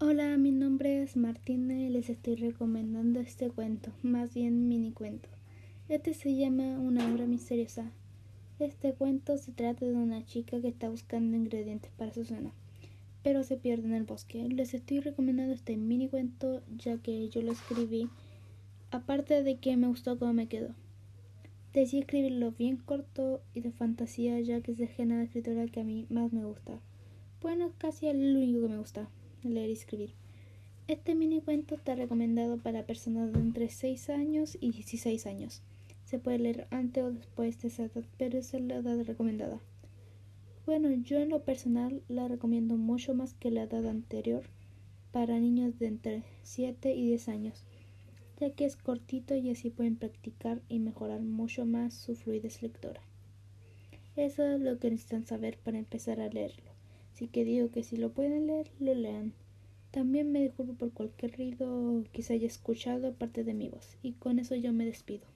Hola, mi nombre es Martina y les estoy recomendando este cuento, más bien mini cuento. Este se llama Una obra misteriosa. Este cuento se trata de una chica que está buscando ingredientes para su cena, pero se pierde en el bosque. Les estoy recomendando este mini cuento ya que yo lo escribí, aparte de que me gustó cómo me quedó. Decidí escribirlo bien corto y de fantasía ya que es el género de escritura que a mí más me gusta. Bueno, casi el único que me gusta leer y escribir. Este mini cuento está recomendado para personas de entre 6 años y 16 años. Se puede leer antes o después de esa edad, pero es la edad recomendada. Bueno, yo en lo personal la recomiendo mucho más que la edad anterior para niños de entre 7 y 10 años, ya que es cortito y así pueden practicar y mejorar mucho más su fluidez lectora. Eso es lo que necesitan saber para empezar a leerlo. Así que digo que si lo pueden leer, lo lean. También me disculpo por cualquier ruido que se haya escuchado aparte de mi voz. Y con eso yo me despido.